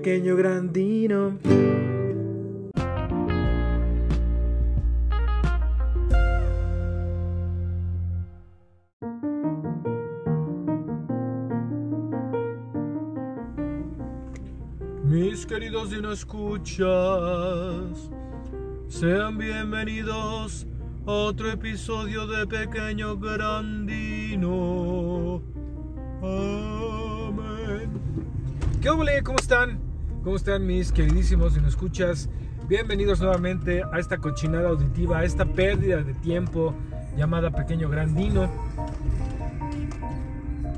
pequeño grandino. Mis queridos no escuchas, sean bienvenidos a otro episodio de Pequeño Grandino. Amén. ¿Qué? ¿Cómo están? ¿Cómo están mis queridísimos y no escuchas? Bienvenidos nuevamente a esta cochinada auditiva, a esta pérdida de tiempo llamada Pequeño Grandino.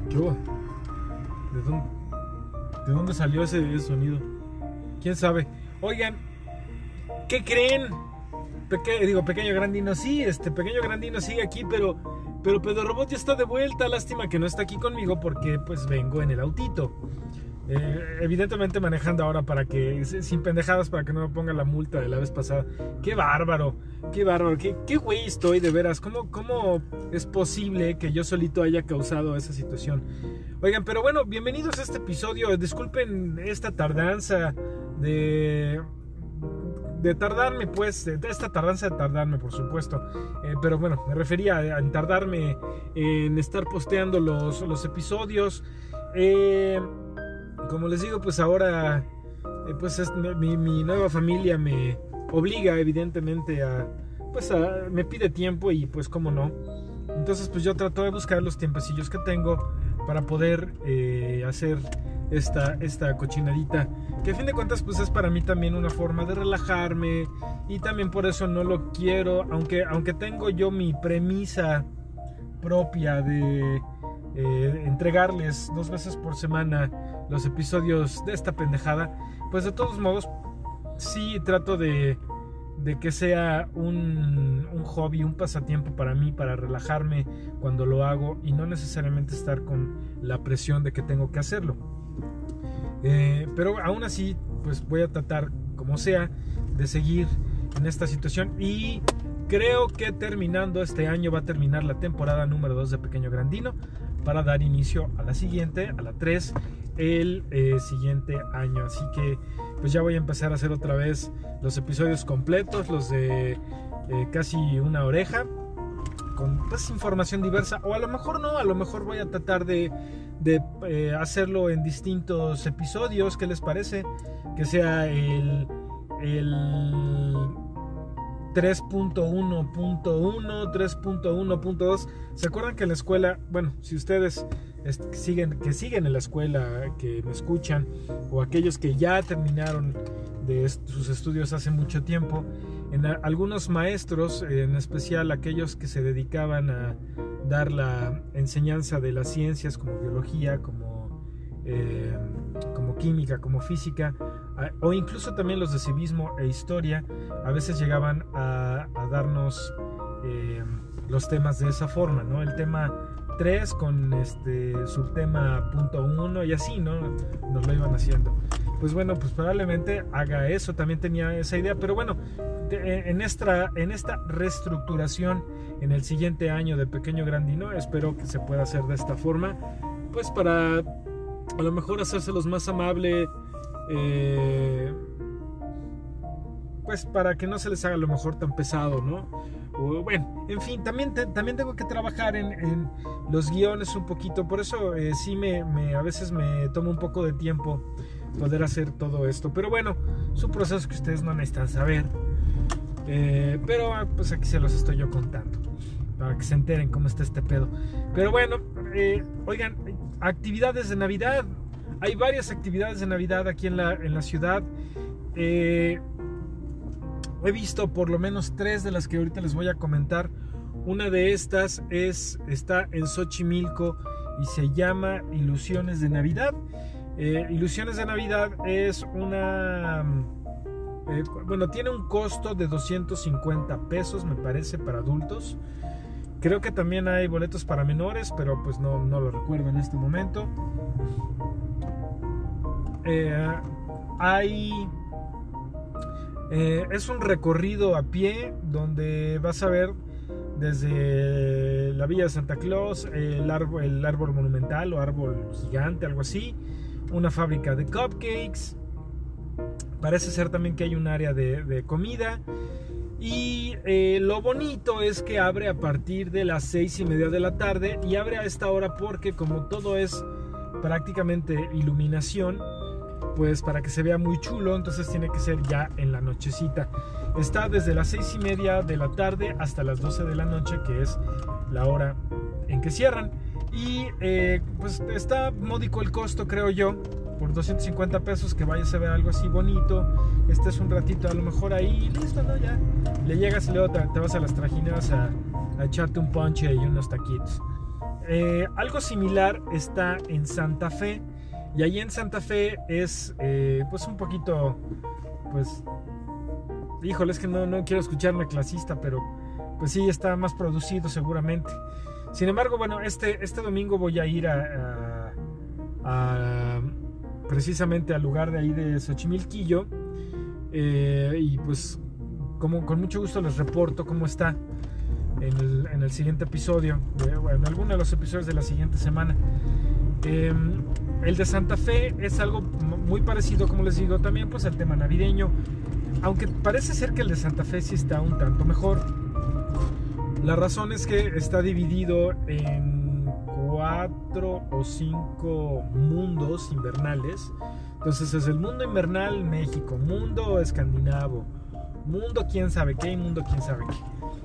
¿Qué? ¿De dónde, ¿De dónde salió ese, sonido? ¿Quién sabe? Oigan, ¿qué creen? Digo, Pequeño Grandino, sí, este Pequeño Grandino sigue aquí, pero, pero Pedro Robot ya está de vuelta. Lástima que no está aquí conmigo porque pues vengo en el autito. Eh, evidentemente manejando ahora para que, sin pendejadas, para que no me ponga la multa de la vez pasada. Qué bárbaro, qué bárbaro, qué, qué güey estoy de veras. ¿Cómo, ¿Cómo es posible que yo solito haya causado esa situación? Oigan, pero bueno, bienvenidos a este episodio. Disculpen esta tardanza de de tardarme, pues, esta tardanza de tardarme, por supuesto. Eh, pero bueno, me refería a, a tardarme en estar posteando los, los episodios. Eh, como les digo, pues ahora, eh, pues es- mi, nueva familia me obliga, evidentemente, a, pues a, me pide tiempo y pues cómo no. Entonces, pues yo trato de buscar los tiempecillos que tengo para poder eh, hacer esta, esta cochinadita. Que a fin de cuentas, pues es para mí también una forma de relajarme. Y también por eso no lo quiero. Aunque, aunque tengo yo mi premisa propia de eh, entregarles dos veces por semana los episodios de esta pendejada. Pues de todos modos, sí trato de, de que sea un, un hobby, un pasatiempo para mí, para relajarme cuando lo hago y no necesariamente estar con la presión de que tengo que hacerlo. Eh, pero aún así, pues voy a tratar, como sea, de seguir en esta situación y creo que terminando este año va a terminar la temporada número 2 de Pequeño Grandino para dar inicio a la siguiente, a la 3, el eh, siguiente año. Así que pues ya voy a empezar a hacer otra vez los episodios completos, los de eh, casi una oreja, con pues información diversa, o a lo mejor no, a lo mejor voy a tratar de, de eh, hacerlo en distintos episodios, ¿qué les parece? Que sea el, el 3.1.1, 3.1.2. ¿Se acuerdan que la escuela, bueno, si ustedes siguen, que siguen en la escuela, que me escuchan, o aquellos que ya terminaron de sus estudios hace mucho tiempo, en algunos maestros, en especial aquellos que se dedicaban a dar la enseñanza de las ciencias como biología, como, eh, como química, como física, o incluso también los de civismo e historia, a veces llegaban a, darnos eh, los temas de esa forma, ¿no? El tema 3 con este subtema punto 1 y así, ¿no? Nos lo iban haciendo. Pues bueno, pues probablemente haga eso, también tenía esa idea, pero bueno, en esta, en esta reestructuración en el siguiente año de Pequeño Grandino, espero que se pueda hacer de esta forma, pues para a lo mejor hacérselos más amable, eh, pues para que no se les haga a lo mejor tan pesado, ¿no? Bueno, en fin, también, también tengo que trabajar en, los guiones un poquito, por eso eh, sí me, a veces me toma un poco de tiempo poder hacer todo esto, pero bueno, es un proceso que ustedes no necesitan saber, Eh, pero ah, pues aquí se los estoy yo contando, para que se enteren cómo está este pedo. Pero bueno, oigan, actividades de Navidad, hay varias actividades de Navidad aquí en la, en la ciudad. Eh, he visto por lo menos tres de las que ahorita les voy a comentar. Una de estas es, está en Xochimilco y se llama Ilusiones de Navidad. Eh, Ilusiones de Navidad es una... eh, bueno, tiene un costo de 250 pesos, me parece, para adultos. Creo que también hay boletos para menores, pero pues no, no lo recuerdo en este momento. Eh, hay eh, es un recorrido a pie donde vas a ver desde la Villa de Santa Claus, el árbol, el árbol monumental o árbol gigante, algo así, una fábrica de cupcakes, Parece ser también que hay un área de, comida. Y eh, lo bonito es que abre a partir de las seis y media de la tarde y abre a esta hora porque como todo es prácticamente iluminación, pues para que se vea muy chulo, entonces tiene que ser ya en la nochecita. Está desde las seis y media de la tarde hasta las 12 de la noche, que es la hora en que cierran. Y eh, pues está módico el costo, creo yo por 250 pesos que vayas a ver algo así bonito, estés un ratito a lo mejor ahí, listo, ¿no? Ya le llegas y luego te, vas a las trajineras a, echarte un ponche y unos taquitos. Eh, algo similar está en Santa Fe y ahí en Santa Fe es eh, pues un poquito, pues, híjole, es que no, no quiero escucharme clasista, pero pues sí, está más producido seguramente. Sin embargo, bueno, este, este domingo voy a ir a, a precisamente al lugar de ahí de Xochimilquillo. Eh, y pues como con mucho gusto les reporto cómo está en el, siguiente episodio, en alguno de los episodios de la siguiente semana. Em, el de Santa Fe es algo muy parecido, como les digo, también pues al tema navideño, aunque parece ser que el de Santa Fe sí está un tanto mejor. La razón es que está dividido en cuatro o cinco mundos invernales. Entonces es el mundo invernal México, mundo escandinavo, mundo quién sabe qué y mundo quién sabe qué.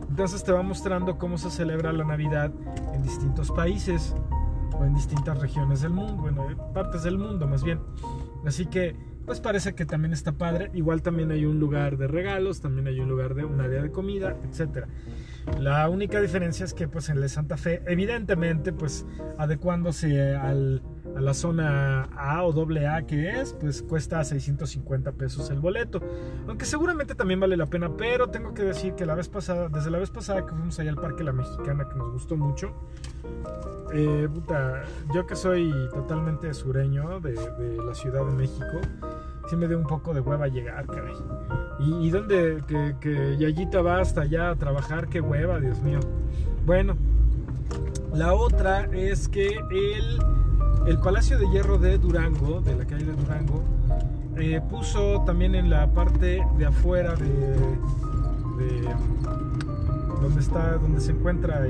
Entonces te va mostrando cómo se celebra la Navidad en distintos países o en distintas regiones del mundo, bueno, partes del mundo más bien. Así que pues parece que también está padre. Igual también hay un lugar de regalos, también hay un lugar de un área de comida, etcétera. La única diferencia es que pues en el Santa Fe, evidentemente, pues adecuándose al, a la zona A o doble A que es, pues cuesta 650 pesos el boleto. Aunque seguramente también vale la pena, pero tengo que decir que la vez pasada, desde la vez pasada que fuimos allá al Parque La Mexicana, que nos gustó mucho, eh, puta, yo que soy totalmente sureño de, de la Ciudad de México, sí me dio un poco de hueva llegar, caray. ¿Y, dónde? Que, que Yayita va hasta allá a trabajar, qué hueva, Dios mío. Bueno, la otra es que el, el Palacio de Hierro de Durango, de la calle de Durango, eh, puso también en la parte de afuera de, donde está, donde se encuentra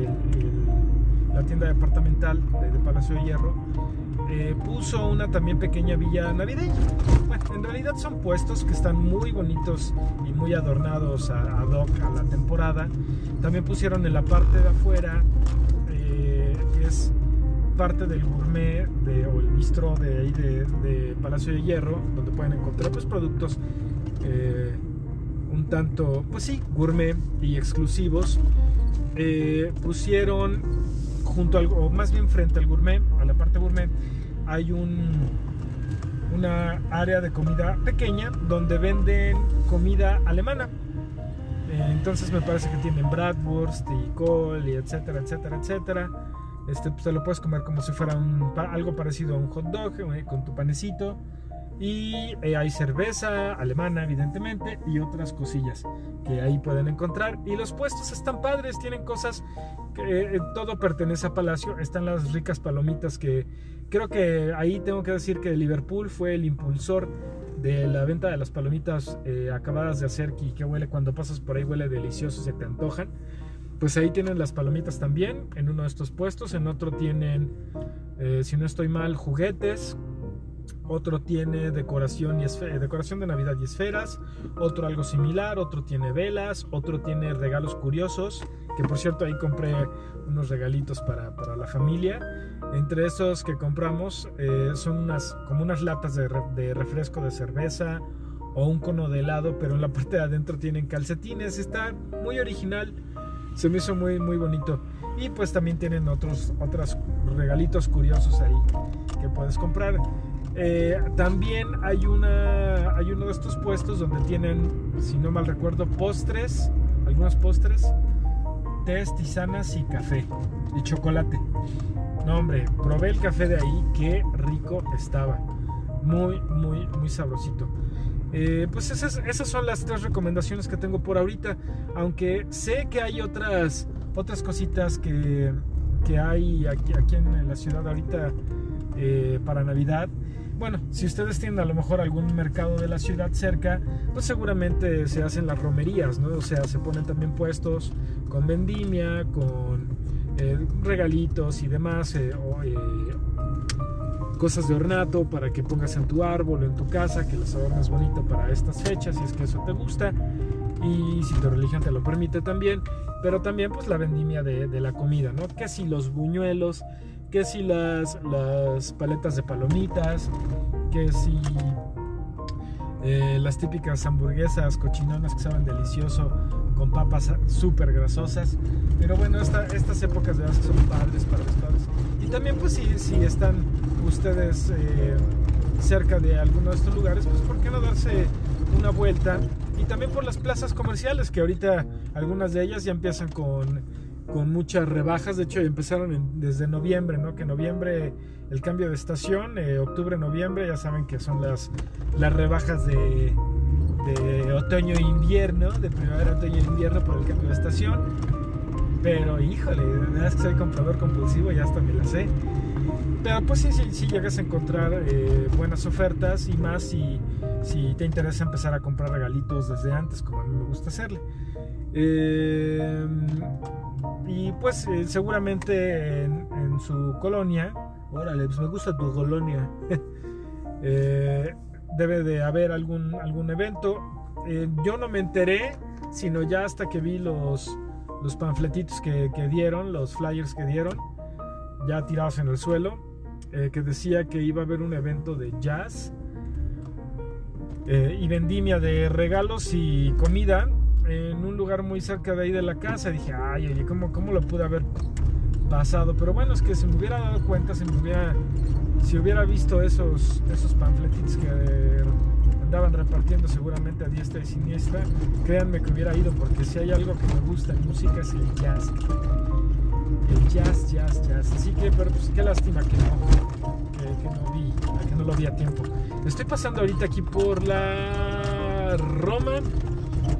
la tienda departamental de Palacio de Hierro, eh, puso una también pequeña villa navideña. Bueno, en realidad son puestos que están muy bonitos y muy adornados a, hoc a la temporada. También pusieron en la parte de afuera, eh, es parte del gourmet de, o el bistro de ahí de, Palacio de Hierro, donde pueden encontrar pues, productos eh, un tanto, pues sí, gourmet y exclusivos. pusieron junto al, o más bien frente al gourmet, a la parte gourmet, hay un, una área de comida pequeña donde venden comida alemana. Eh, entonces me parece que tienen bratwurst y col y etcétera, etcétera, etcétera. Este, pues te lo puedes comer como si fuera un, algo parecido a un hot dog eh, con tu panecito. Y eh, hay cerveza alemana, evidentemente, y otras cosillas que ahí pueden encontrar. Y los puestos están padres, tienen cosas que todo pertenece a Palacio. Están las ricas palomitas que creo que ahí tengo que decir que Liverpool fue el impulsor de la venta de las palomitas eh, acabadas de hacer y que huele cuando pasas por ahí huele delicioso, se te antojan. Pues ahí tienen las palomitas también en uno de estos puestos, en otro tienen, eh, si no estoy mal, juguetes, otro tiene decoración, y decoración de Navidad y esferas, otro algo similar, otro tiene velas, otro tiene regalos curiosos, que por cierto ahí compré unos regalitos para, para la familia. Entre esos que compramos eh, son unas, como unas latas de, de, refresco de cerveza o un cono de helado, pero en la parte de adentro tienen calcetines. Está muy original, se me hizo muy, muy bonito. Y pues también tienen otros, otros regalitos curiosos ahí que puedes comprar. Eh, también hay, una, hay uno de estos puestos donde tienen, si no mal recuerdo, postres, algunos postres, tés, tisanas y café y chocolate. No, hombre, probé el café de ahí, qué rico estaba. Muy, muy, muy sabrosito. Eh, pues esas, esas son las tres recomendaciones que tengo por ahorita. Aunque sé que hay otras, otras cositas que, que hay aquí, aquí en la ciudad ahorita eh, para Navidad. Bueno, si ustedes tienen a lo mejor algún mercado de la ciudad cerca, pues seguramente se hacen las romerías, ¿no? O sea, se ponen también puestos con vendimia, con eh, regalitos y demás, eh, eh, cosas de ornato para que pongas en tu árbol o en tu casa, que las adornes bonito para estas fechas, si es que eso te gusta, y si tu religión te lo permite también, pero también pues la vendimia de, de la comida, ¿no? Que si los buñuelos, que si las, las paletas de palomitas, que si eh, las típicas hamburguesas cochinonas que saben delicioso con papas súper grasosas. Pero bueno, estas épocas de verdad son padres para los padres. Y también pues si, si están ustedes eh, cerca de alguno de estos lugares, pues ¿por qué no darse una vuelta? Y también por las plazas comerciales, que ahorita algunas de ellas ya empiezan con con muchas rebajas. De hecho, empezaron desde noviembre, ¿no? Que noviembre, el cambio de estación, eh, octubre, noviembre, ya saben que son las, las rebajas de, de otoño e invierno, de primavera, otoño e invierno por el cambio de estación. Pero híjole, verdad es que soy comprador compulsivo, ya hasta me la sé. Pero pues sí, sí, sí llegas a encontrar eh, buenas ofertas y más si, si te interesa empezar a comprar regalitos desde antes, como a mí me gusta hacerle. Eh, y pues eh, seguramente en, su colonia, órale, pues me gusta tu colonia, eh, debe de haber algún, algún evento. Eh, yo no me enteré, sino ya hasta que vi los, los panfletitos que, que dieron, los flyers que dieron, ya tirados en el suelo, que decía que iba a haber un evento de jazz y vendimia de regalos y comida en un lugar muy cerca de ahí de la casa. Dije, ay, oye, ¿cómo, cómo lo pude haber pasado? Pero bueno, es que si me hubiera dado cuenta, si me hubiera, si hubiera visto esos, esos panfletitos que andaban repartiendo seguramente a diestra y siniestra, créanme que hubiera ido, porque si hay algo que me gusta en música es el jazz. El jazz, jazz, jazz. Así que, pero pues qué lástima que no, que, no vi, que no lo vi a tiempo. Estoy pasando ahorita aquí por la Roma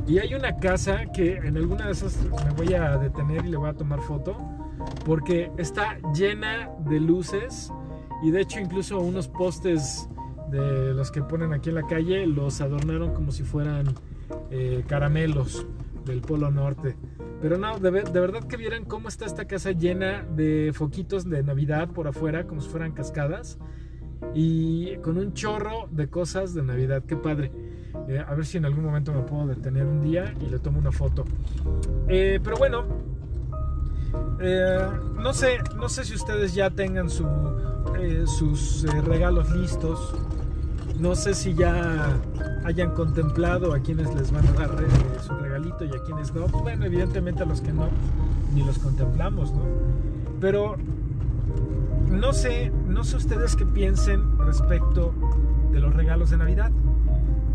y hay una casa que en alguna de esas me voy a detener y le voy a tomar foto porque está llena de luces y de hecho incluso unos postes de los que ponen aquí en la calle los adornaron como si fueran eh, caramelos del Polo Norte. Pero no, de, de, verdad que vieran cómo está esta casa llena de foquitos de Navidad por afuera, como si fueran cascadas, y con un chorro de cosas de Navidad. Qué padre. Eh, a ver si en algún momento me puedo detener un día y le tomo una foto. Eh, pero bueno, eh, no sé, no sé si ustedes ya tengan su, sus regalos listos. No sé si ya hayan contemplado a quienes les van a dar su regalito y a quienes no. Bueno, evidentemente a los que no, ni los contemplamos, ¿no? Pero no sé, no sé ustedes qué piensen respecto de los regalos de Navidad.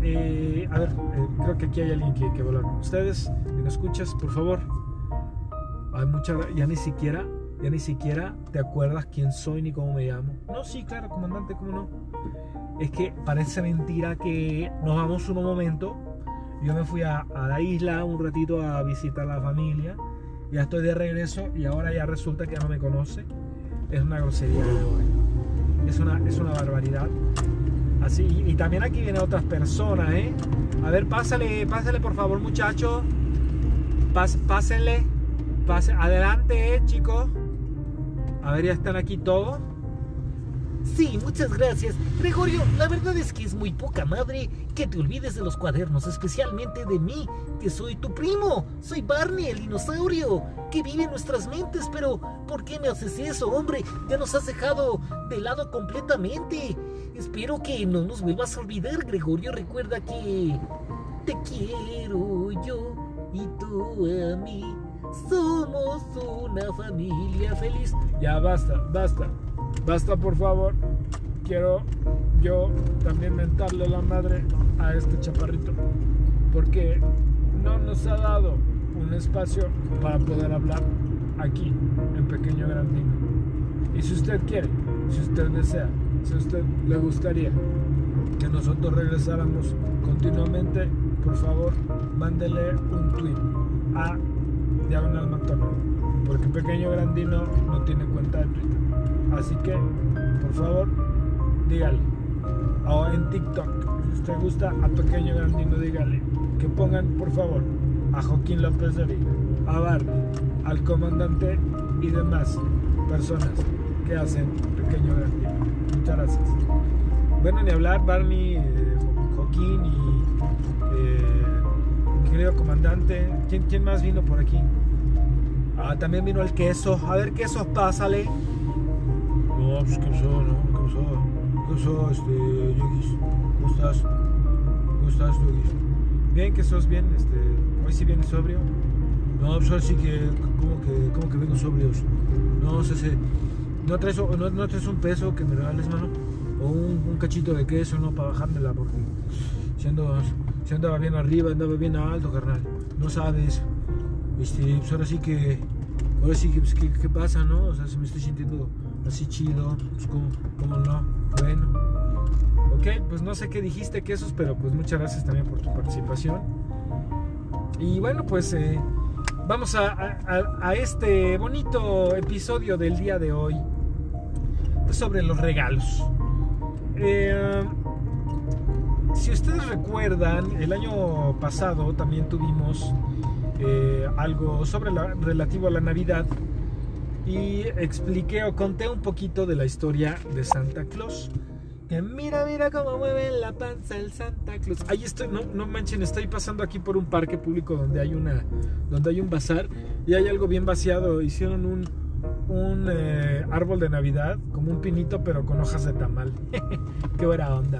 Eh, a ver, eh, creo que aquí hay alguien que, que hablar con ustedes. Me escuchas, por favor. Hay mucha, ya ni siquiera, ya ni siquiera te acuerdas quién soy ni cómo me llamo. No, sí, claro, comandante, cómo no. Es que parece mentira que nos vamos un momento. Yo me fui a, a la isla un ratito a visitar a la familia. Ya estoy de regreso y ahora ya resulta que ya no me conoce. Es una grosería. Es una, es una barbaridad. Y también aquí vienen otras personas, ¿eh? A ver, pásale, pásale por favor, muchachos. pásenle. Adelante, ¿eh, chicos. A ver, ya están aquí todos. Sí, muchas gracias. Gregorio, la verdad es que es muy poca madre que te olvides de los cuadernos, especialmente de mí, que soy tu primo. Soy Barney, el dinosaurio, que vive en nuestras mentes, pero ¿por qué me haces eso, hombre? Ya nos has dejado de lado completamente. Espero que no nos vuelvas a olvidar, Gregorio. Recuerda que te quiero yo y tú a mí. Somos una familia feliz. Ya basta, basta. Basta, por favor. Quiero yo también mentarle la madre a este chaparrito. Porque no nos ha dado un espacio para poder hablar aquí, en Pequeño Grandino. Y si usted quiere, si usted desea, si a usted le gustaría que nosotros regresáramos continuamente, por favor, mándele un tweet a Diagonal Matona, porque Pequeño Grandino no tiene cuenta de Twitter. Así que, por favor, dígale, o en TikTok. Si usted gusta a Pequeño Grandino, dígale que pongan por favor a Joaquín López de Vega, a Barney, al comandante y demás personas que hacen Pequeño Grandino. Muchas gracias. Bueno, ni hablar, Barney, eh, Joaquín y eh, querido comandante. ¿Quién, ¿Quién más vino por aquí? Ah, también vino el queso. A ver, queso, pásale. No, pues qué pasó, ¿no? ¿Qué pasó? ¿Qué pasó, este, Yogis? ¿Cómo estás? ¿Cómo estás, Yogis? Bien, que sos bien. Este, hoy sí vienes sobrio. No, pues ahora sí que, como que, como que vengo sobrios. No, sé, sé. ¿No traes, no, no traes un peso que me regales, mano? O un, un cachito de queso, ¿no? Para bajármela, porque si, ando, si andaba bien arriba, andaba bien alto, carnal. No sabes. Este, pues ahora sí que, ahora sí que, pues, ¿qué, pasa, no? O sea, si me estoy sintiendo así chido, pues, ¿cómo, no? Bueno. Ok, pues no sé qué dijiste, quesos, pero pues muchas gracias también por tu participación. Y bueno, pues eh, vamos a, a- este bonito episodio del día de hoy sobre los regalos. Eh, si ustedes recuerdan, el año pasado también tuvimos eh, algo sobre la, relativo a la Navidad y expliqué o conté un poquito de la historia de Santa Claus. Que mira, mira cómo mueve la panza el Santa Claus. Ahí estoy, no, no manchen, estoy pasando aquí por un parque público donde hay una, donde hay un bazar y hay algo bien vaciado. Hicieron un, un eh, árbol de Navidad, como un pinito, pero con hojas de tamal. Qué buena onda.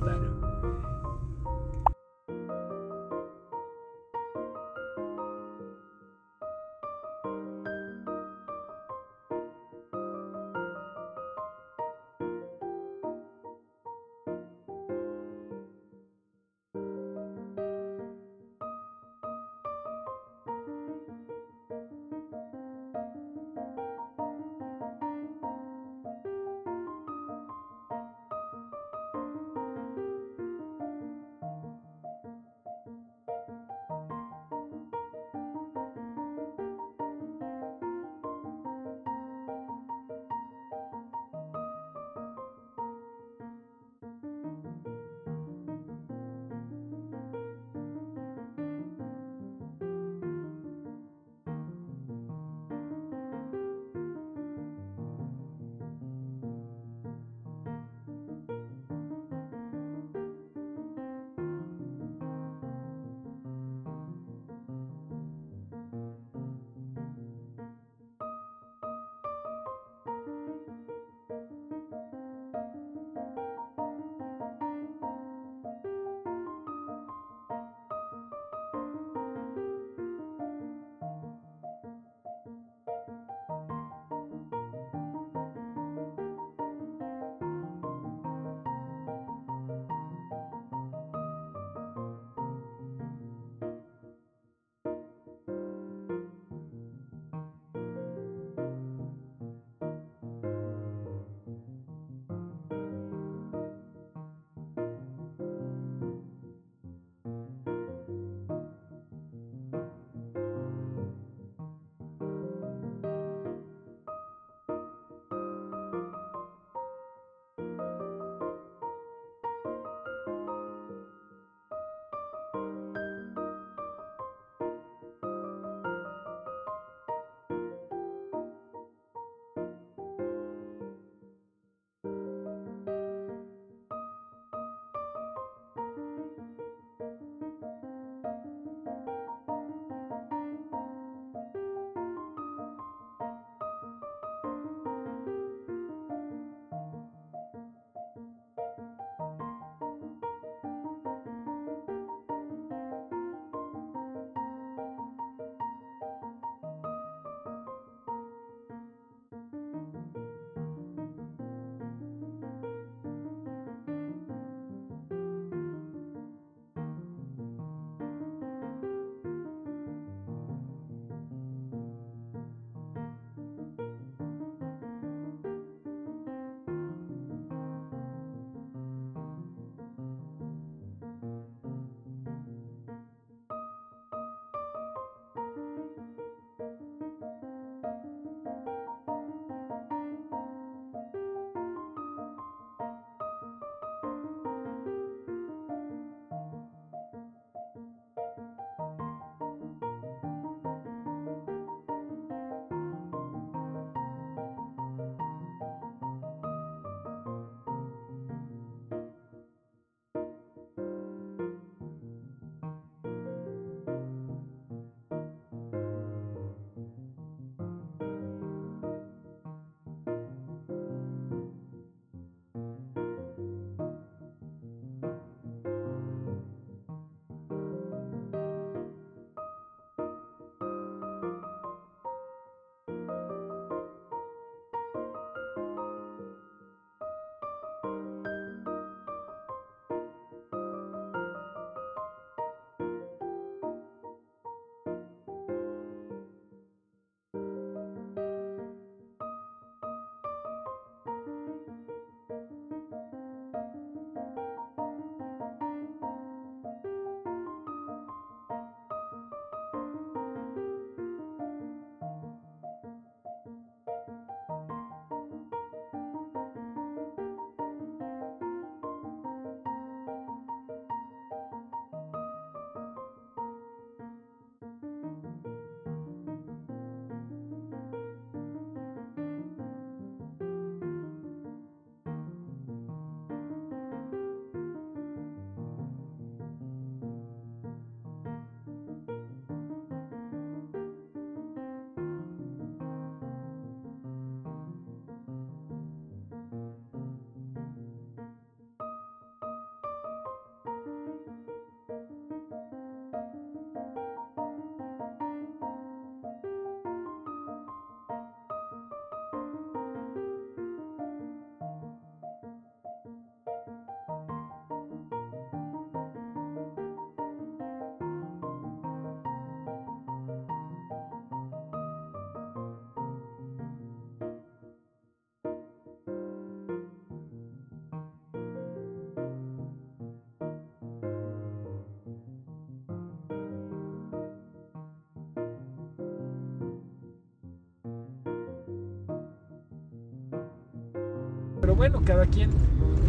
Bueno, cada quien.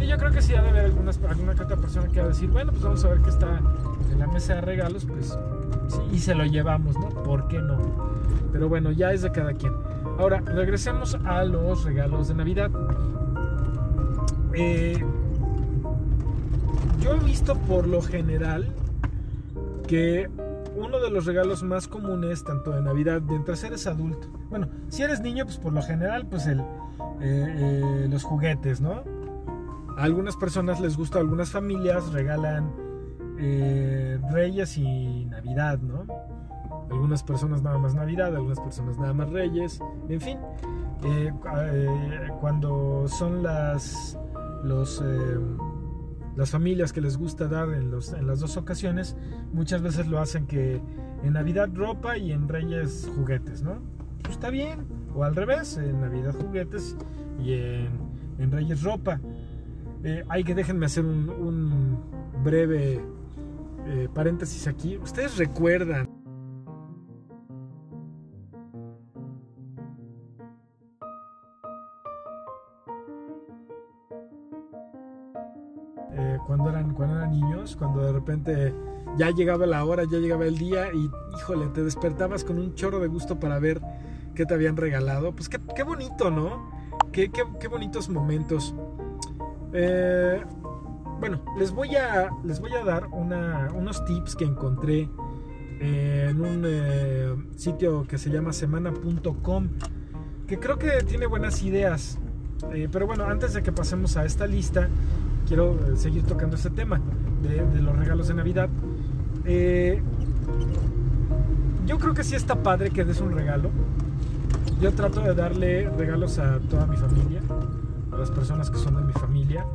Y yo creo que sí ha de haber algunas, alguna que otra persona que va a decir, bueno, pues vamos a ver qué está en la mesa de regalos, pues sí, y se lo llevamos, ¿no? ¿Por qué no? Pero bueno, ya es de cada quien. Ahora, regresemos a los regalos de Navidad. Eh, yo he visto por lo general que uno de los regalos más comunes, tanto de Navidad, mientras eres adulto, bueno, si eres niño, pues por lo general, pues el, eh, eh, los juguetes, ¿no? A algunas personas les gusta, algunas familias regalan eh, Reyes y Navidad, ¿no? Algunas personas nada más Navidad, algunas personas nada más Reyes, en fin. cuando son las las familias que les gusta dar en, los, en las dos ocasiones, muchas veces lo hacen que en Navidad ropa y en Reyes juguetes, ¿no? Pues está bien. O al revés, en Navidad juguetes y en, Reyes ropa. Eh, hay que déjenme hacer un, breve eh, paréntesis aquí. Ustedes recuerdan cuando eran, cuando eran niños, cuando de repente ya llegaba la hora, ya llegaba el día y, híjole, te despertabas con un chorro de gusto para ver qué te habían regalado. Pues qué, qué bonito, ¿no? Qué, qué, qué bonitos momentos. Eh, bueno, les voy a, les voy a dar unos tips que encontré en un eh, sitio que se llama semana.com, que creo que tiene buenas ideas. Eh, pero bueno, antes de que pasemos a esta lista, quiero seguir tocando este tema de, los regalos de Navidad. Yo creo que sí está padre que des un regalo. Yo trato de darle regalos a toda mi familia, a las personas que son de mi familia,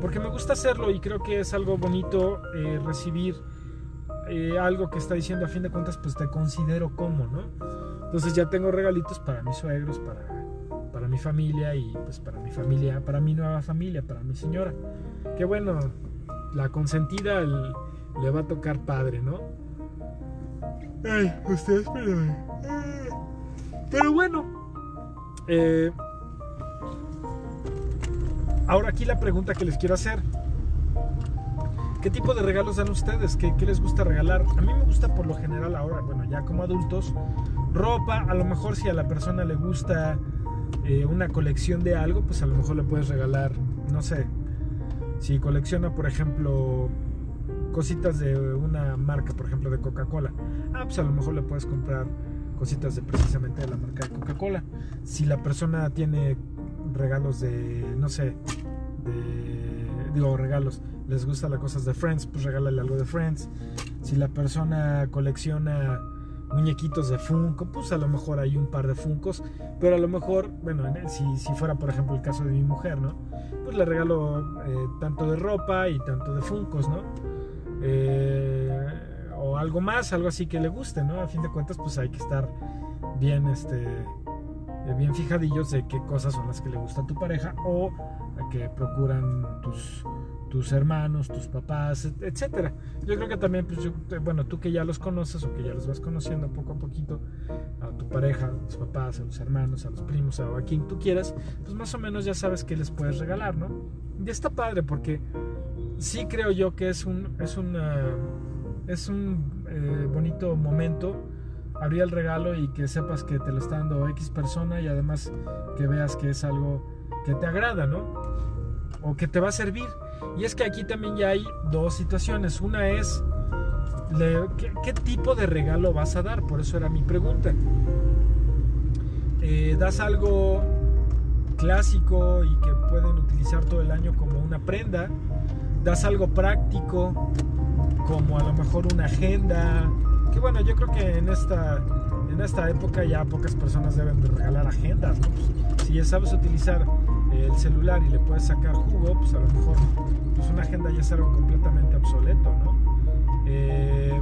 porque me gusta hacerlo y creo que es algo bonito eh, recibir algo que está diciendo a fin de cuentas, pues te considero como, ¿no? Entonces ya tengo regalitos para mis suegros, para para mi familia y pues para mi familia, para mi nueva familia, para mi señora. Que bueno, la consentida le va a tocar padre, ¿no? Ay, ustedes, pero... Pero bueno, eh, ahora aquí la pregunta que les quiero hacer. ¿Qué tipo de regalos dan ustedes? ¿Qué, ¿Qué, les gusta regalar? A mí me gusta por lo general ahora, bueno, ya como adultos, ropa. A lo mejor si a la persona le gusta eh, una colección de algo, pues a lo mejor le puedes regalar, no sé, si colecciona, por ejemplo, cositas de una marca, por ejemplo, de Coca-Cola, ah, pues a lo mejor le puedes comprar cositas de precisamente de la marca de Coca-Cola. Si la persona tiene regalos de, no sé, de, digo, regalos, les gusta las cosas de Friends, pues regálale algo de Friends. Si la persona colecciona muñequitos de Funko, pues a lo mejor hay un par de Funcos, pero a lo mejor, bueno, si, si fuera por ejemplo el caso de mi mujer, ¿no? Pues le regalo eh, tanto de ropa y tanto de Funcos, ¿no? Eh, o algo más, algo así que le guste, ¿no? A fin de cuentas, pues hay que estar bien, este, eh, bien fijadillos de qué cosas son las que le gusta a tu pareja o que procuran tus tus hermanos, tus papás, etcétera. Yo creo que también, pues, bueno, tú que ya los conoces o que ya los vas conociendo poco a poquito, a tu pareja, a tus papás, a los hermanos, a los primos, a, quien tú quieras, pues más o menos ya sabes qué les puedes regalar, ¿no? Y está padre porque sí creo yo que es un, es es un eh, bonito momento abrir el regalo y que sepas que te lo está dando X persona y además que veas que es algo que te agrada, ¿no? O que te va a servir. Y es que aquí también ya hay dos situaciones. Una es, ¿qué, tipo de regalo vas a dar? Por eso era mi pregunta. Eh, ¿Das algo clásico y que pueden utilizar todo el año como una prenda? ¿Das algo práctico como a lo mejor una agenda? Que bueno, yo creo que en esta, en esta época ya pocas personas deben de regalar agendas. Pues, si ya sabes utilizar el celular y le puedes sacar jugo, pues a lo mejor pues una agenda ya es algo completamente obsoleto, ¿no? Eh,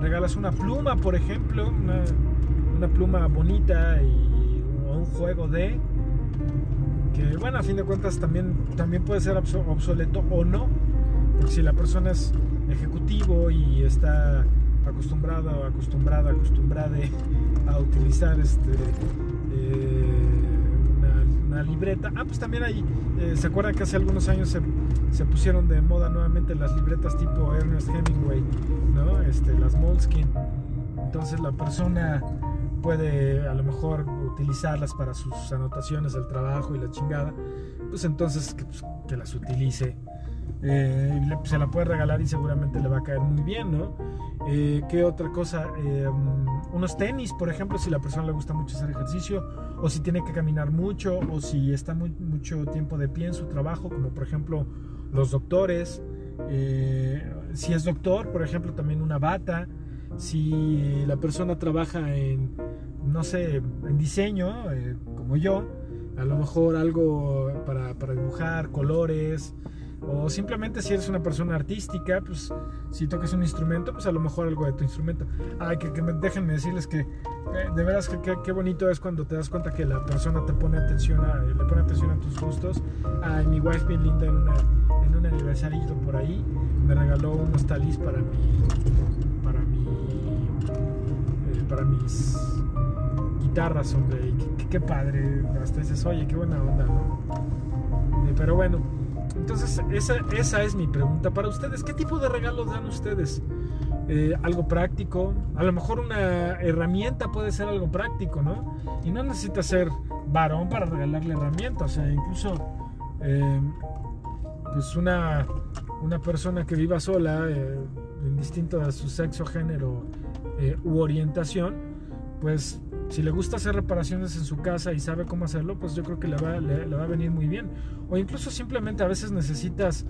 regalas una pluma, por ejemplo, una, pluma bonita y un juego de que bueno, a fin de cuentas también, también puede ser obsoleto o no, porque si la persona es ejecutivo y está acostumbrado, acostumbrada, acostumbrada a utilizar este eh, libreta. Ah, pues también ahí, eh, ¿se acuerdan que hace algunos años se, se, pusieron de moda nuevamente las libretas tipo Ernest Hemingway, ¿no? Este, las Moleskine. Entonces la persona puede a lo mejor utilizarlas para sus anotaciones del trabajo y la chingada. Pues entonces que, pues, que las utilice. Eh, se la puede regalar y seguramente le va a caer muy bien, ¿no? Eh, ¿Qué otra cosa? Eh, unos tenis, por ejemplo, si la persona le gusta mucho hacer ejercicio, o si tiene que caminar mucho, o si está mucho tiempo de pie en su trabajo, como por ejemplo los doctores. si es doctor, por ejemplo, también una bata. Si la persona trabaja en, no sé, en diseño, como yo, a lo mejor algo para dibujar, colores, o simplemente si eres una persona artística, pues si tocas un instrumento, pues a lo mejor algo de tu instrumento. Ay, que, que me, déjenme decirles que eh, de veras que qué bonito es cuando te das cuenta que la persona te pone atención a, le pone atención a tus gustos. Ay, mi wife bien linda en, una, en un aniversario por ahí me regaló unos talis para mi, para mi, eh, para mis guitarras, hombre. Qué, qué, padre. Hasta dices, oye, qué buena onda, ¿no? Eh, pero bueno. Entonces, esa, esa es mi pregunta para ustedes. ¿Qué tipo de regalos dan ustedes? Eh, algo práctico. A lo mejor una herramienta puede ser algo práctico, ¿no? Y no necesita ser varón para regalarle herramientas. O sea, incluso eh, pues una, una persona que viva sola, eh, indistinto a su sexo, género eh, u orientación, pues si le gusta hacer reparaciones en su casa y sabe cómo hacerlo, pues yo creo que le va, le, le va a venir muy bien. O incluso simplemente a veces necesitas,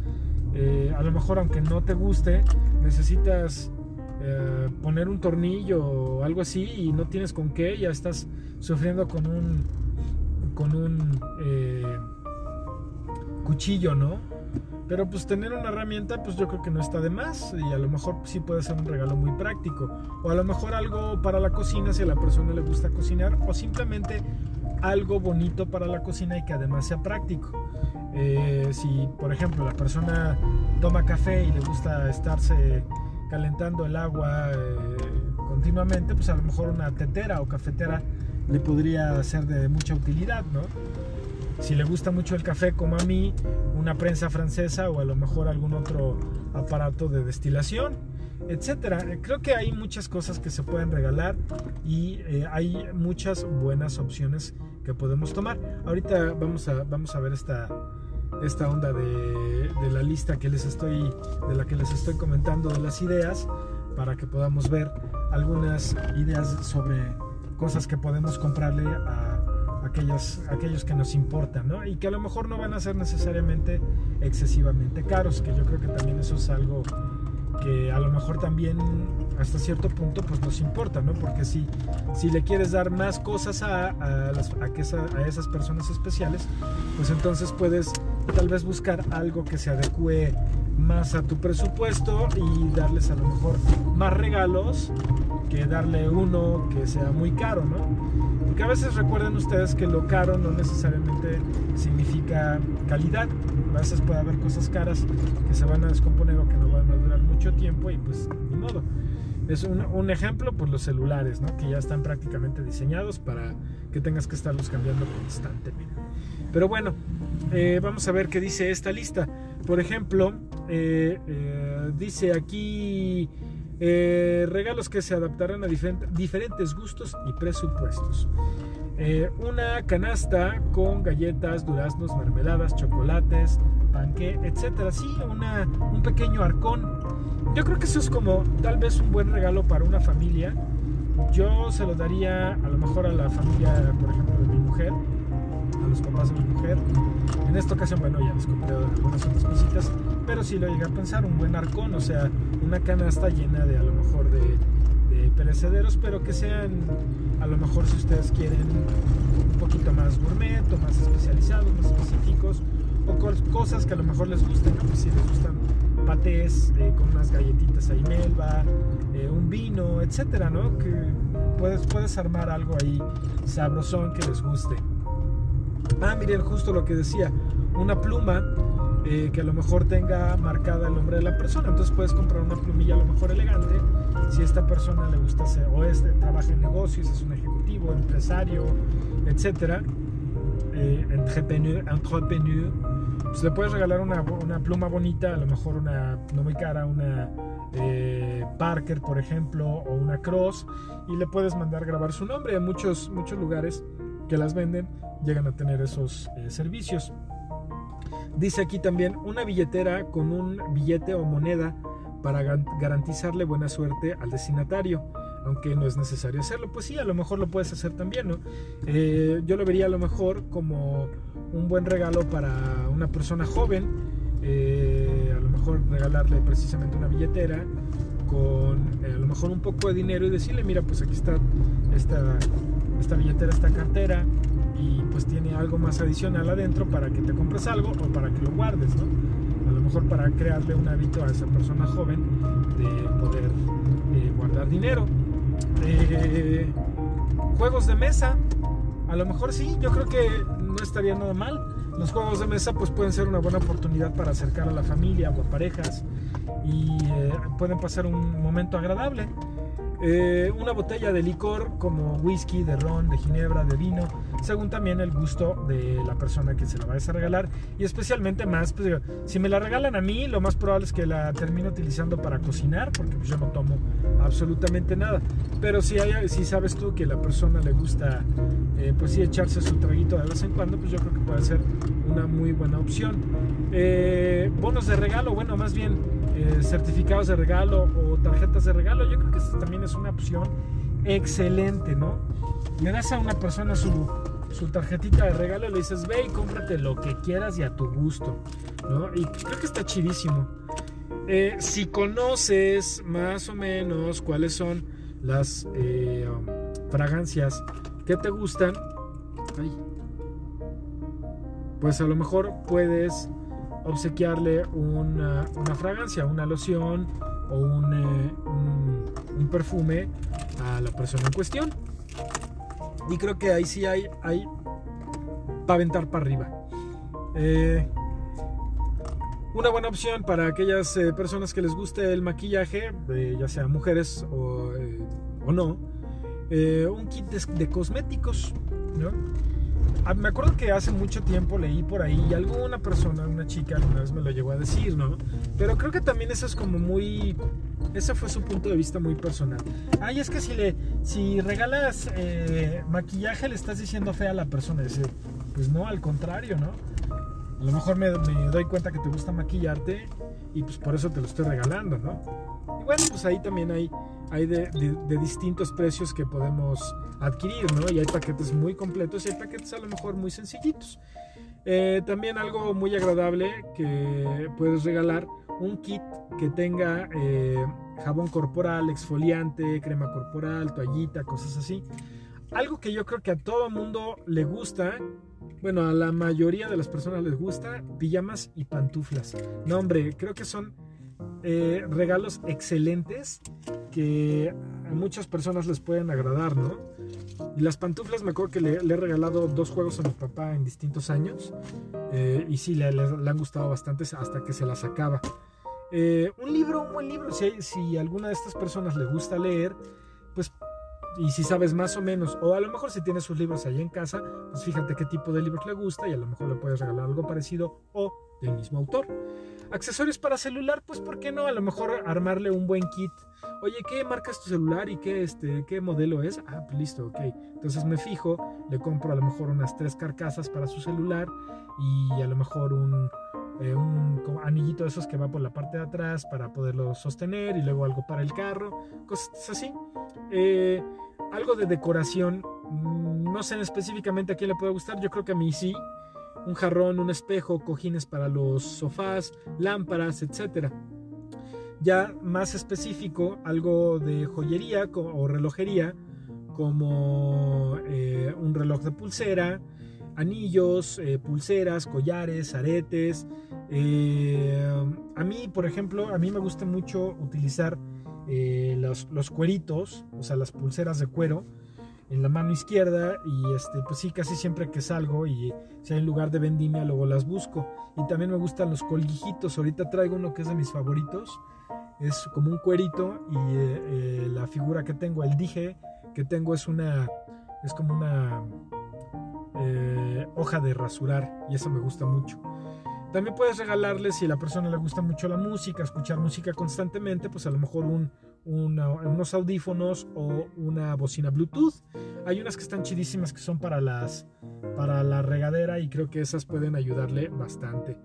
eh, a lo mejor aunque no te guste, necesitas eh, poner un tornillo o algo así y no tienes con qué, ya estás sufriendo con un, con un eh, cuchillo, ¿no? Pero pues tener una herramienta pues yo creo que no está de más y a lo mejor sí puede ser un regalo muy práctico. O a lo mejor algo para la cocina si a la persona le gusta cocinar o simplemente algo bonito para la cocina y que además sea práctico. Eh, si por ejemplo la persona toma café y le gusta estarse calentando el agua eh, continuamente, pues a lo mejor una tetera o cafetera le podría ser de mucha utilidad, ¿no? Si le gusta mucho el café como a mí, una prensa francesa o a lo mejor algún otro aparato de destilación, etcétera. Creo que hay muchas cosas que se pueden regalar y eh, hay muchas buenas opciones que podemos tomar. Ahorita vamos a, vamos a ver esta, esta onda de, de, la lista que les estoy, de la que les estoy comentando de las ideas para que podamos ver algunas ideas sobre cosas que podemos comprarle a aquellos, aquellos que nos importan, ¿no? Y que a lo mejor no van a ser necesariamente excesivamente caros, que yo creo que también eso es algo que a lo mejor también hasta cierto punto pues nos importa, ¿no? Porque si, si le quieres dar más cosas a, a, las, a, que a esas personas especiales, pues entonces puedes tal vez buscar algo que se adecue más a tu presupuesto y darles a lo mejor más regalos que darle uno que sea muy caro, ¿no? Porque a veces recuerden ustedes que lo caro no necesariamente significa calidad. A veces puede haber cosas caras que se van a descomponer o que no van a durar mucho tiempo y pues ni modo. Es un, ejemplo, pues los celulares, ¿no? Que ya están prácticamente diseñados para que tengas que estarlos cambiando constantemente. Pero bueno, eh, vamos a ver qué dice esta lista. Por ejemplo, eh, eh, dice aquí eh, regalos que se adaptarán a diferentes gustos y presupuestos. Eh, una canasta con galletas, duraznos, mermeladas, chocolates, panque, etcétera. Sí, un pequeño arcón. Yo creo que eso es como tal vez un buen regalo para una familia. Yo se lo daría a lo mejor a la familia, por ejemplo, de mi mujer, los de mi mujer. En esta ocasión, bueno, ya les compré algunas otras cositas, pero si lo llegué a pensar, un buen arcón, o sea, una canasta llena de a lo mejor de, de perecederos, pero que sean, a lo mejor si ustedes quieren, un poquito más gourmet o más especializados, más específicos, o cosas que a lo mejor les gusten, ¿no? Pues si les gustan patés eh, con unas galletitas ahí melva, eh, un vino, etcétera, ¿no? Que puedes, puedes armar algo ahí sabrosón que les guste. Ah, miren, justo lo que decía, una pluma eh, que a lo mejor tenga marcada el nombre de la persona. Entonces puedes comprar una plumilla a lo mejor elegante. Si esta persona le gusta hacer, o es, trabaja en negocios, es un ejecutivo, empresario, etcétera, eh, entrepreneur, entrepreneur, pues le puedes regalar una, una, pluma bonita, a lo mejor una no muy cara, una eh, Parker, por ejemplo, o una Cross, y le puedes mandar grabar su nombre. En muchos, muchos lugares que las venden llegan a tener esos eh, servicios. Dice aquí también una billetera con un billete o moneda para garantizarle buena suerte al destinatario aunque no es necesario hacerlo. Pues sí, a lo mejor lo puedes hacer también, ¿no? Eh, yo lo vería a lo mejor como un buen regalo para una persona joven, eh, a lo mejor regalarle precisamente una billetera con a lo mejor un poco de dinero y decirle, mira, pues aquí está esta, esta billetera, esta cartera y pues tiene algo más adicional adentro para que te compres algo o para que lo guardes, ¿no? A lo mejor para crearle un hábito a esa persona joven de poder guardar dinero. Eh, juegos de mesa, a lo mejor sí, yo creo que no estaría nada mal. Los juegos de mesa pues pueden ser una buena oportunidad para acercar a la familia o a parejas y eh, pueden pasar un momento agradable. Eh, una botella de licor como whisky, de ron, de ginebra, de vino, según también el gusto de la persona que se la vayas a regalar y especialmente más, pues, si me la regalan a mí, lo más probable es que la termine utilizando para cocinar, porque pues, yo no tomo absolutamente nada, pero si, hay, si sabes tú que la persona le gusta, eh, pues sí, echarse su traguito de vez en cuando, pues yo creo que puede ser una muy buena opción. Eh, bonos de regalo, bueno, más bien eh, certificados de regalo o tarjetas de regalo, yo creo que también es una opción excelente, ¿no? Le das a una persona su, su tarjetita de regalo y le dices, ve y cómprate lo que quieras y a tu gusto, ¿no? Y creo que está chidísimo. Eh, si conoces más o menos cuáles son las eh, fragancias que te gustan, pues a lo mejor puedes obsequiarle una, fragancia, una loción o eh, un, perfume a la persona en cuestión. Y creo que ahí sí hay, hay para aventar para arriba. Eh, una buena opción para aquellas eh, personas que les guste el maquillaje, ya sea mujeres o, no, un kit de, de cosméticos. Ah, me acuerdo que hace mucho tiempo leí por ahí y alguna persona, una chica, alguna vez me lo llegó a decir, ¿no? Pero creo que también eso es como muy. Ese fue su punto de vista muy personal. Ay, es que si le si regalas eh, maquillaje le estás diciendo fea a la persona. Dice, pues no, al contrario, ¿no? A lo mejor me, me doy cuenta que te gusta maquillarte y pues por eso te lo estoy regalando, ¿no? Bueno, pues ahí también hay hay de, distintos precios que podemos adquirir, ¿no? Y hay paquetes muy completos y hay paquetes a lo mejor muy sencillitos. Eh, también algo muy agradable que puedes regalar, un kit que tenga eh, jabón corporal, exfoliante, crema corporal, toallita, cosas así. Algo que yo creo que a todo mundo le gusta, bueno, a la mayoría de las personas les gusta, pijamas y pantuflas. No, hombre, creo que son eh, regalos excelentes que a muchas personas les pueden agradar, ¿no? Y las pantuflas me acuerdo que le, he regalado dos juegos a mi papá en distintos años eh, y sí, le, han gustado bastante hasta que se las acaba. Eh, un libro, un buen libro, si, si alguna de estas personas le gusta leer, pues y si sabes más o menos, o a lo mejor si tienes sus libros ahí en casa, pues fíjate qué tipo de libros le gusta y a lo mejor le puedes regalar algo parecido o del mismo autor. Accesorios para celular, pues ¿por qué no? A lo mejor armarle un buen kit. Oye, ¿qué marca es tu celular y qué, este, qué modelo es? Ah, pues listo, ok. Entonces me fijo, le compro a lo mejor unas tres carcasas para su celular y a lo mejor un, eh, anillito de esos que va por la parte de atrás para poderlo sostener y luego algo para el carro, cosas así. Eh, algo de decoración, mm, no sé específicamente a quién le puede gustar, yo creo que a mí sí un jarrón, un espejo, cojines para los sofás, lámparas, etc. Ya más específico, algo de joyería o relojería, como eh, un reloj de pulsera, anillos, eh, pulseras, collares, aretes. Eh, a mí, por ejemplo, a mí me gusta mucho utilizar los, los, cueritos, o sea, las pulseras de cuero en la mano izquierda y este pues sí casi siempre que salgo y si hay un lugar de vendimia luego las busco. Y también me gustan los colguijitos. Ahorita traigo uno que es de mis favoritos. Es como un cuerito y eh, eh, la figura que tengo el dije que tengo es una es como una eh, hoja de rasurar y eso me gusta mucho. También puedes regalarle, si a la persona le gusta mucho la música, escuchar música constantemente, pues a lo mejor un, unos audífonos o una bocina Bluetooth. Hay unas que están chidísimas que son para, las, para la regadera y creo que esas pueden ayudarle bastante.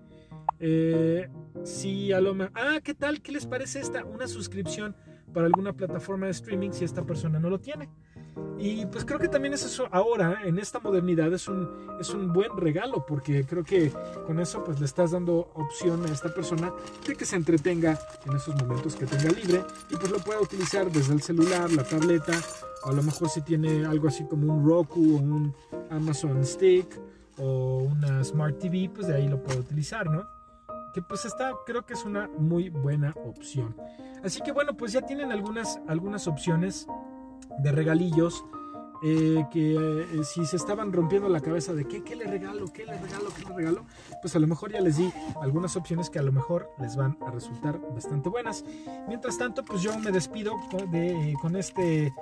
Eh, si a lo mejor... Ah, ¿qué tal? ¿Qué les parece esta? Una suscripción para alguna plataforma de streaming si esta persona no lo tiene. Y pues creo que también es eso ahora, en esta modernidad, es un, es un buen regalo, porque creo que con eso pues le estás dando opción a esta persona de que se entretenga en esos momentos que tenga libre y pues lo pueda utilizar desde el celular, la tableta, o a lo mejor si tiene algo así como un Roku o un Amazon Stick o una Smart TV, pues de ahí lo puede utilizar, ¿no? Que pues está, creo que es una muy buena opción. Así que bueno, pues ya tienen algunas, algunas opciones de regalillos eh, que eh, si se estaban rompiendo la cabeza de ¿qué, qué le regalo, qué le regalo, qué le regalo, pues a lo mejor ya les di algunas opciones que a lo mejor les van a resultar bastante buenas. Mientras tanto, pues yo me despido de, con este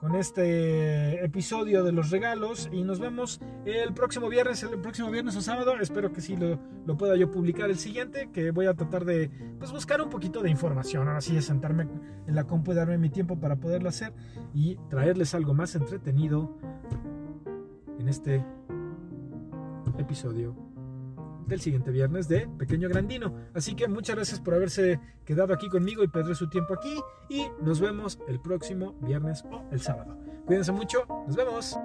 con este episodio de los regalos y nos vemos el próximo viernes, el próximo viernes o sábado. Espero que sí lo, lo pueda yo publicar el siguiente, que voy a tratar de pues, buscar un poquito de información. Ahora sí, de sentarme en la compu y darme mi tiempo para poderlo hacer y traerles algo más entretenido en este episodio del siguiente viernes de Pequeño Grandino. Así que muchas gracias por haberse quedado aquí conmigo y perder su tiempo aquí. Y nos vemos el próximo viernes o el sábado. Cuídense mucho. Nos vemos.